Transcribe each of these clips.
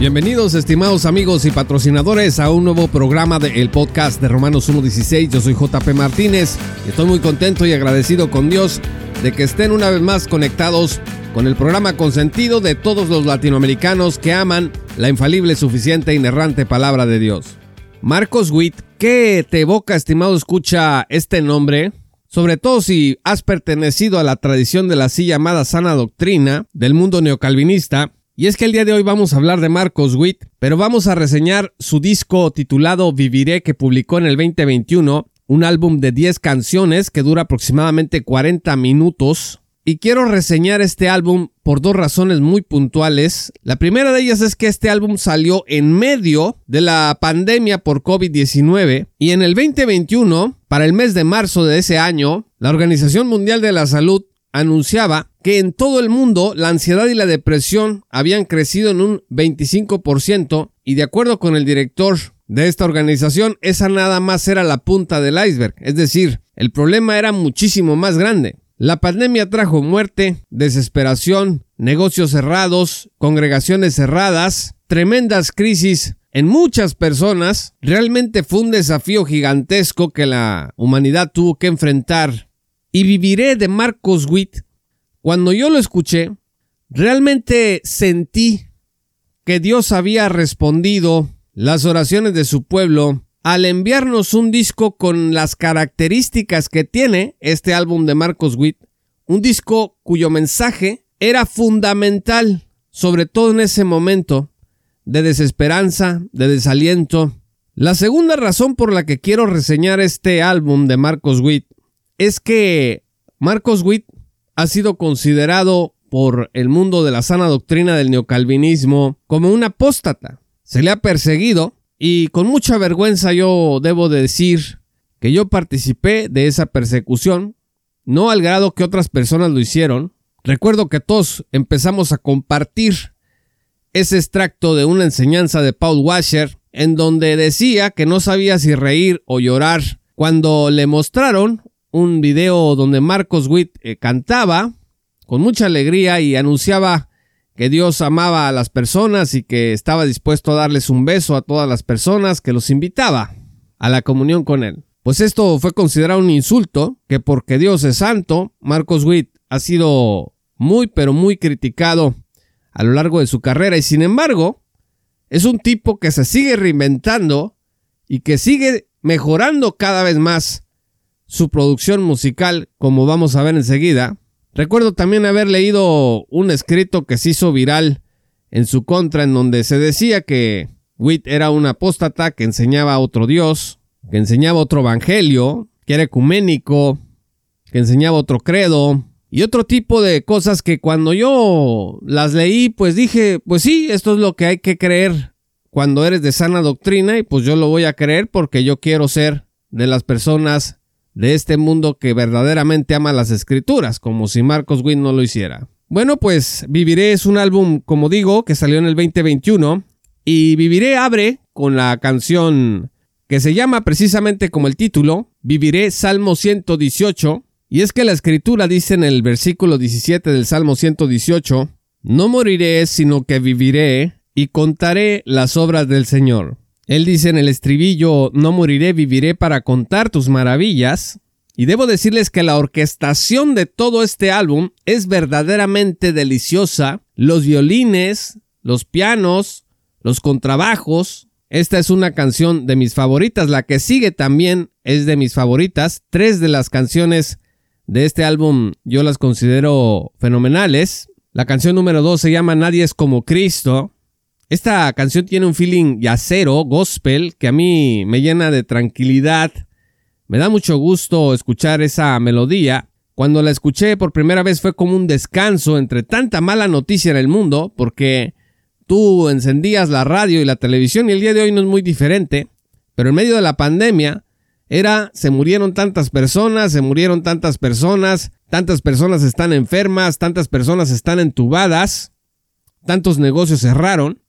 Bienvenidos estimados amigos y patrocinadores a un nuevo programa del podcast de Romanos 1.16. Yo soy JP Martínez y estoy muy contento y agradecido con Dios de que estén una vez más conectados con el programa consentido de todos los latinoamericanos que aman la infalible, suficiente e inerrante palabra de Dios. Marcos Witt, ¿qué te evoca, estimado escucha, este nombre? Sobre todo si has pertenecido a la tradición de la así llamada sana doctrina del mundo neocalvinista, y es que el día de hoy vamos a hablar de Marcos Witt, pero vamos a reseñar su disco titulado Viviré que publicó en el 2021, un álbum de 10 canciones que dura aproximadamente 40 minutos. Y quiero reseñar este álbum por dos razones muy puntuales. La primera de ellas es que este álbum salió en medio de la pandemia por COVID-19 y en el 2021, para el mes de marzo de ese año, la Organización Mundial de la Salud anunciaba que en todo el mundo la ansiedad y la depresión habían crecido en un 25% y de acuerdo con el director de esta organización, esa nada más era la punta del iceberg, es decir, el problema era muchísimo más grande. La pandemia trajo muerte, desesperación, negocios cerrados, congregaciones cerradas, tremendas crisis en muchas personas. Realmente fue un desafío gigantesco que la humanidad tuvo que enfrentar y viviré de Marcos Witt, cuando yo lo escuché, realmente sentí que Dios había respondido las oraciones de su pueblo al enviarnos un disco con las características que tiene este álbum de Marcos Witt, un disco cuyo mensaje era fundamental, sobre todo en ese momento de desesperanza, de desaliento. La segunda razón por la que quiero reseñar este álbum de Marcos Witt es que Marcos Witt ha sido considerado por el mundo de la sana doctrina del neocalvinismo como un apóstata. Se le ha perseguido y con mucha vergüenza yo debo decir que yo participé de esa persecución, no al grado que otras personas lo hicieron. Recuerdo que todos empezamos a compartir ese extracto de una enseñanza de Paul Washer en donde decía que no sabía si reír o llorar cuando le mostraron un video donde Marcos Witt eh, cantaba con mucha alegría y anunciaba que Dios amaba a las personas y que estaba dispuesto a darles un beso a todas las personas, que los invitaba a la comunión con él. Pues esto fue considerado un insulto, que porque Dios es santo, Marcos Witt ha sido muy pero muy criticado a lo largo de su carrera y sin embargo es un tipo que se sigue reinventando y que sigue mejorando cada vez más su producción musical, como vamos a ver enseguida. Recuerdo también haber leído un escrito que se hizo viral en su contra, en donde se decía que Witt era un apóstata que enseñaba a otro Dios, que enseñaba otro evangelio, que era ecuménico, que enseñaba otro credo y otro tipo de cosas que cuando yo las leí, pues dije, pues sí, esto es lo que hay que creer cuando eres de sana doctrina y pues yo lo voy a creer porque yo quiero ser de las personas de este mundo que verdaderamente ama las escrituras, como si Marcos Witt no lo hiciera. Bueno, pues Viviré es un álbum, como digo, que salió en el 2021 y Viviré abre con la canción que se llama precisamente como el título, Viviré Salmo 118, y es que la escritura dice en el versículo 17 del Salmo 118, No moriré, sino que viviré y contaré las obras del Señor. Él dice en el estribillo, no moriré, viviré para contar tus maravillas. Y debo decirles que la orquestación de todo este álbum es verdaderamente deliciosa. Los violines, los pianos, los contrabajos. Esta es una canción de mis favoritas. La que sigue también es de mis favoritas. Tres de las canciones de este álbum yo las considero fenomenales. La canción número dos se llama Nadie es como Cristo. Esta canción tiene un feeling yacero, gospel, que a mí me llena de tranquilidad. Me da mucho gusto escuchar esa melodía. Cuando la escuché por primera vez fue como un descanso entre tanta mala noticia en el mundo, porque tú encendías la radio y la televisión y el día de hoy no es muy diferente, pero en medio de la pandemia era se murieron tantas personas, se murieron tantas personas, tantas personas están enfermas, tantas personas están entubadas, tantos negocios cerraron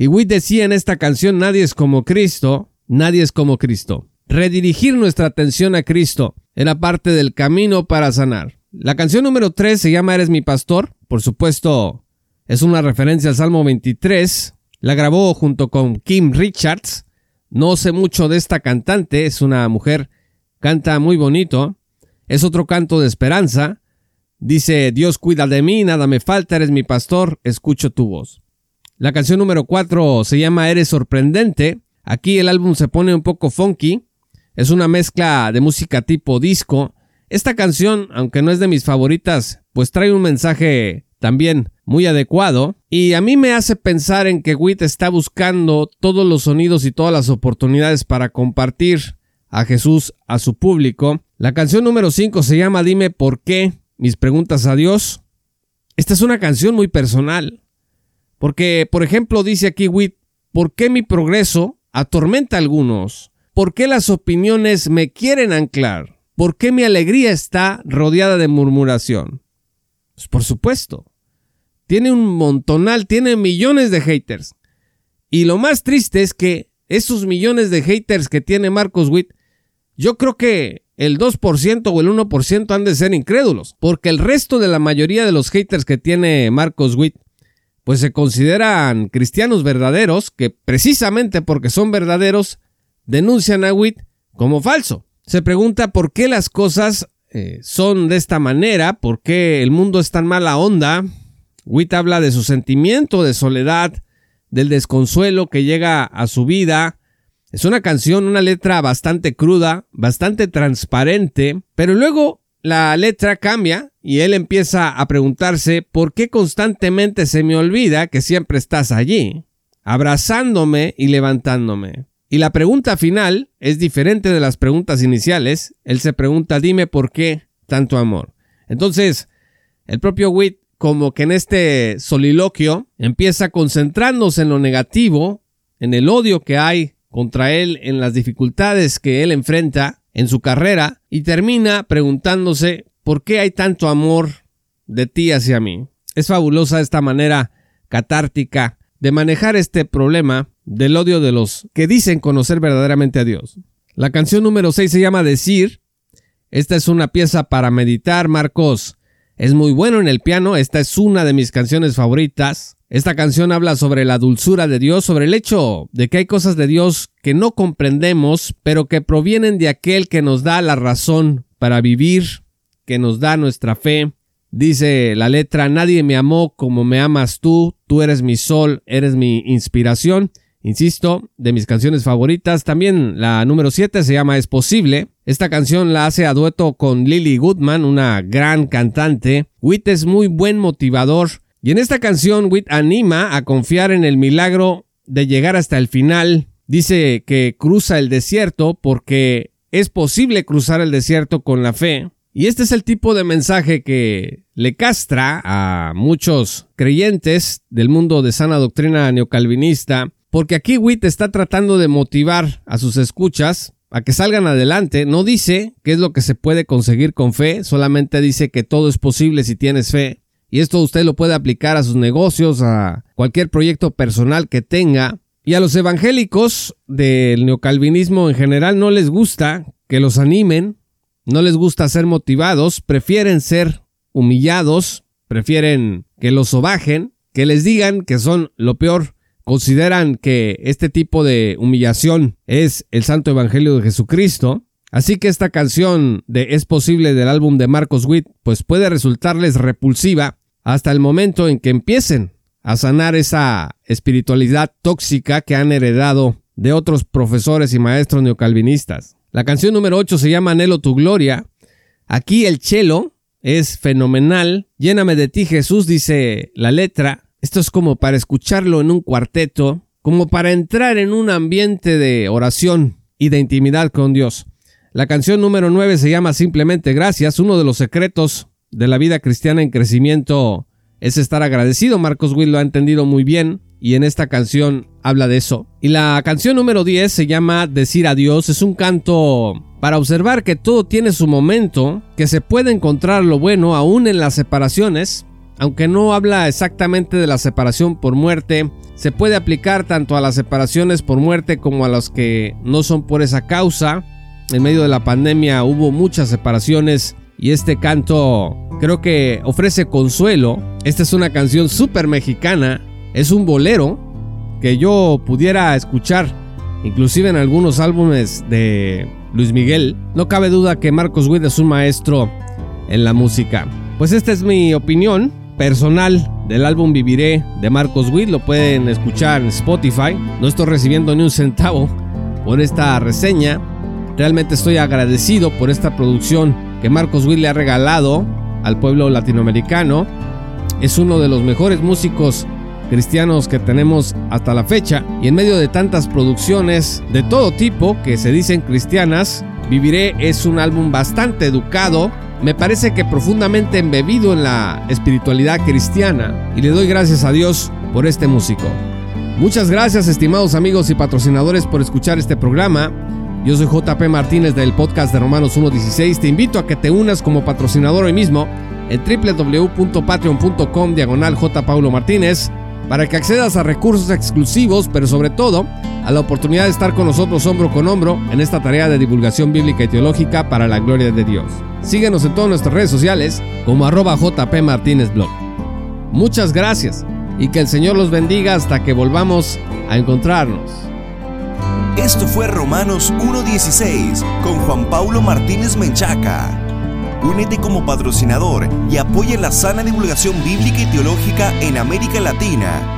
y Witt decía en esta canción, nadie es como Cristo, nadie es como Cristo. Redirigir nuestra atención a Cristo era parte del camino para sanar. La canción número 3 se llama Eres mi pastor. Por supuesto, es una referencia al Salmo 23. La grabó junto con Kim Richards. No sé mucho de esta cantante, es una mujer, canta muy bonito. Es otro canto de esperanza. Dice, Dios cuida de mí, nada me falta, eres mi pastor, escucho tu voz. La canción número 4 se llama Eres sorprendente. Aquí el álbum se pone un poco funky. Es una mezcla de música tipo disco. Esta canción, aunque no es de mis favoritas, pues trae un mensaje también muy adecuado y a mí me hace pensar en que Witt está buscando todos los sonidos y todas las oportunidades para compartir a Jesús a su público. La canción número 5 se llama Dime por qué, mis preguntas a Dios. Esta es una canción muy personal, porque por ejemplo dice aquí Witt, ¿por qué mi progreso atormenta a algunos? ¿Por qué las opiniones me quieren anclar? ¿Por qué mi alegría está rodeada de murmuración? Pues por supuesto. Tiene un montonal, tiene millones de haters. Y lo más triste es que esos millones de haters que tiene Marcos Witt, yo creo que el 2% o el 1% han de ser incrédulos, porque el resto de la mayoría de los haters que tiene Marcos Witt, pues se consideran cristianos verdaderos, que precisamente porque son verdaderos, denuncian a Witt como falso. Se pregunta por qué las cosas eh, son de esta manera, por qué el mundo es tan mala onda. Witt habla de su sentimiento de soledad, del desconsuelo que llega a su vida. Es una canción, una letra bastante cruda, bastante transparente, pero luego la letra cambia y él empieza a preguntarse por qué constantemente se me olvida que siempre estás allí, abrazándome y levantándome. Y la pregunta final es diferente de las preguntas iniciales. Él se pregunta, dime por qué tanto amor. Entonces, el propio Witt, como que en este soliloquio, empieza concentrándose en lo negativo, en el odio que hay contra él, en las dificultades que él enfrenta en su carrera, y termina preguntándose, ¿por qué hay tanto amor de ti hacia mí? Es fabulosa esta manera catártica de manejar este problema del odio de los que dicen conocer verdaderamente a Dios. La canción número 6 se llama Decir. Esta es una pieza para meditar, Marcos. Es muy bueno en el piano, esta es una de mis canciones favoritas. Esta canción habla sobre la dulzura de Dios, sobre el hecho de que hay cosas de Dios que no comprendemos, pero que provienen de aquel que nos da la razón para vivir, que nos da nuestra fe, Dice la letra, nadie me amó como me amas tú, tú eres mi sol, eres mi inspiración. Insisto, de mis canciones favoritas. También la número 7 se llama Es Posible. Esta canción la hace a dueto con Lily Goodman, una gran cantante. Witt es muy buen motivador. Y en esta canción Witt anima a confiar en el milagro de llegar hasta el final. Dice que cruza el desierto porque es posible cruzar el desierto con la fe. Y este es el tipo de mensaje que le castra a muchos creyentes del mundo de sana doctrina neocalvinista, porque aquí Witt está tratando de motivar a sus escuchas a que salgan adelante. No dice qué es lo que se puede conseguir con fe, solamente dice que todo es posible si tienes fe. Y esto usted lo puede aplicar a sus negocios, a cualquier proyecto personal que tenga. Y a los evangélicos del neocalvinismo en general no les gusta que los animen, no les gusta ser motivados, prefieren ser humillados, prefieren que los sobajen, que les digan que son lo peor, consideran que este tipo de humillación es el santo evangelio de Jesucristo. Así que esta canción de Es posible del álbum de Marcos Witt pues puede resultarles repulsiva hasta el momento en que empiecen a sanar esa espiritualidad tóxica que han heredado de otros profesores y maestros neocalvinistas. La canción número 8 se llama Anhelo tu gloria. Aquí el chelo es fenomenal. Lléname de ti, Jesús, dice la letra. Esto es como para escucharlo en un cuarteto, como para entrar en un ambiente de oración y de intimidad con Dios. La canción número 9 se llama Simplemente Gracias. Uno de los secretos de la vida cristiana en crecimiento es estar agradecido. Marcos Will lo ha entendido muy bien y en esta canción habla de eso. Y la canción número 10 se llama Decir Adiós. Es un canto para observar que todo tiene su momento, que se puede encontrar lo bueno aún en las separaciones. Aunque no habla exactamente de la separación por muerte, se puede aplicar tanto a las separaciones por muerte como a las que no son por esa causa. En medio de la pandemia hubo muchas separaciones y este canto creo que ofrece consuelo. Esta es una canción súper mexicana es un bolero que yo pudiera escuchar, inclusive en algunos álbumes de Luis Miguel, no cabe duda que Marcos Witt es un maestro en la música. Pues esta es mi opinión personal del álbum Viviré de Marcos Witt, lo pueden escuchar en Spotify. No estoy recibiendo ni un centavo por esta reseña. Realmente estoy agradecido por esta producción que Marcos Witt le ha regalado al pueblo latinoamericano. Es uno de los mejores músicos cristianos que tenemos hasta la fecha y en medio de tantas producciones de todo tipo que se dicen cristianas, Viviré es un álbum bastante educado, me parece que profundamente embebido en la espiritualidad cristiana y le doy gracias a Dios por este músico. Muchas gracias estimados amigos y patrocinadores por escuchar este programa. Yo soy JP Martínez del podcast de Romanos 1.16. Te invito a que te unas como patrocinador hoy mismo en www.patreon.com diagonal J. Paulo Martínez para que accedas a recursos exclusivos, pero sobre todo a la oportunidad de estar con nosotros hombro con hombro en esta tarea de divulgación bíblica y teológica para la gloria de Dios. Síguenos en todas nuestras redes sociales como arroba JP Martínez. Muchas gracias y que el Señor los bendiga hasta que volvamos a encontrarnos. Esto fue Romanos 1.16 con Juan Paulo Martínez Menchaca. Únete como patrocinador y apoya la sana divulgación bíblica y teológica en América Latina.